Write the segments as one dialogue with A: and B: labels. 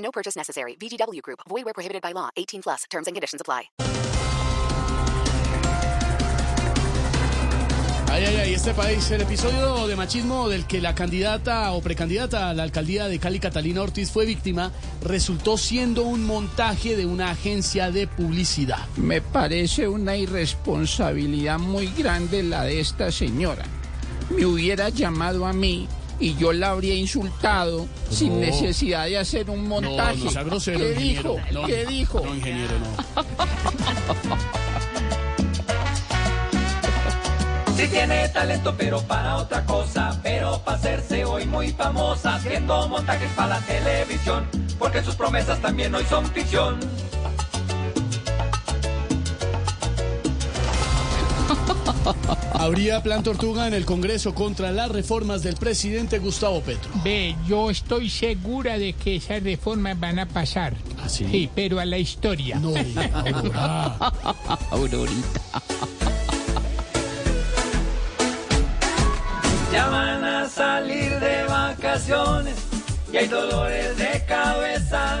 A: No purchase necessary. VGW Group. Void where prohibited by law. 18 plus. Terms and conditions apply.
B: Ay, ay, ay, este país, el episodio de machismo del que la candidata o precandidata a la alcaldía de Cali, Catalina Ortiz, fue víctima, resultó siendo un montaje de una agencia de publicidad.
C: Me parece una irresponsabilidad muy grande la de esta señora. Me hubiera llamado a mí y yo la habría insultado sin necesidad de hacer un montaje.
B: No, no sea grosero,
C: ¿Qué
B: ingeniero.
C: dijo?
B: No,
C: ¿Qué dijo?
B: No, ingeniero, no.
D: Si tiene talento, pero para otra cosa, pero para hacerse hoy muy famosa, haciendo montajes para la televisión, porque sus promesas también hoy son ficción.
B: Habría plan tortuga en el Congreso contra las reformas del presidente Gustavo Petro.
E: Ve, yo estoy segura de que esas reformas van a pasar.
B: ¿Ah, sí?
E: pero a la historia.
B: No, Aurora.
C: Aurorita.
D: Ya van a salir de vacaciones y hay dolores de cabeza.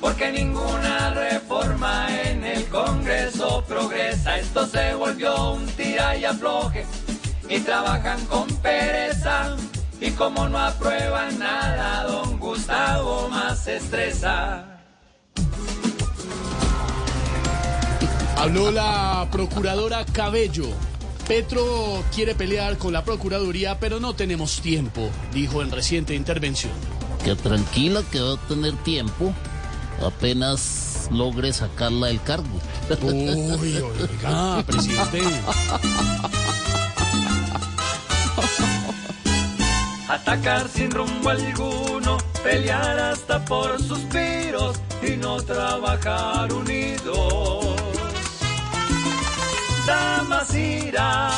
D: Porque ninguna reforma en el Congreso progresa. Esto se volvió un tira y afloje. Y trabajan con pereza. Y como no aprueban nada, don Gustavo más se estresa.
B: Habló la procuradora Cabello. Petro quiere pelear con la Procuraduría, pero no tenemos tiempo, dijo en reciente intervención.
F: Que tranquila que va a tener tiempo apenas logre sacarla del cargo.
B: Uy, oiga, presidente.
D: Atacar sin rumbo alguno, pelear hasta por suspiros y no trabajar unidos. Damas irá.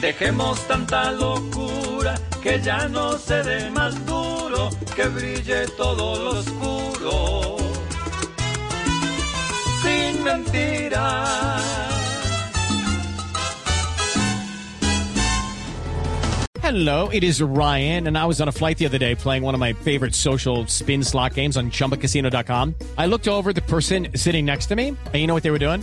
D: Dejemos tanta locura que ya no se dé más duro, que brille todo lo oscuro. Sin mentiras.
G: Hello, it is Ryan, and I was on a flight the other day playing one of my favorite social spin slot games on chumbacasino.com. I looked over the person sitting next to me, and you know what they were doing?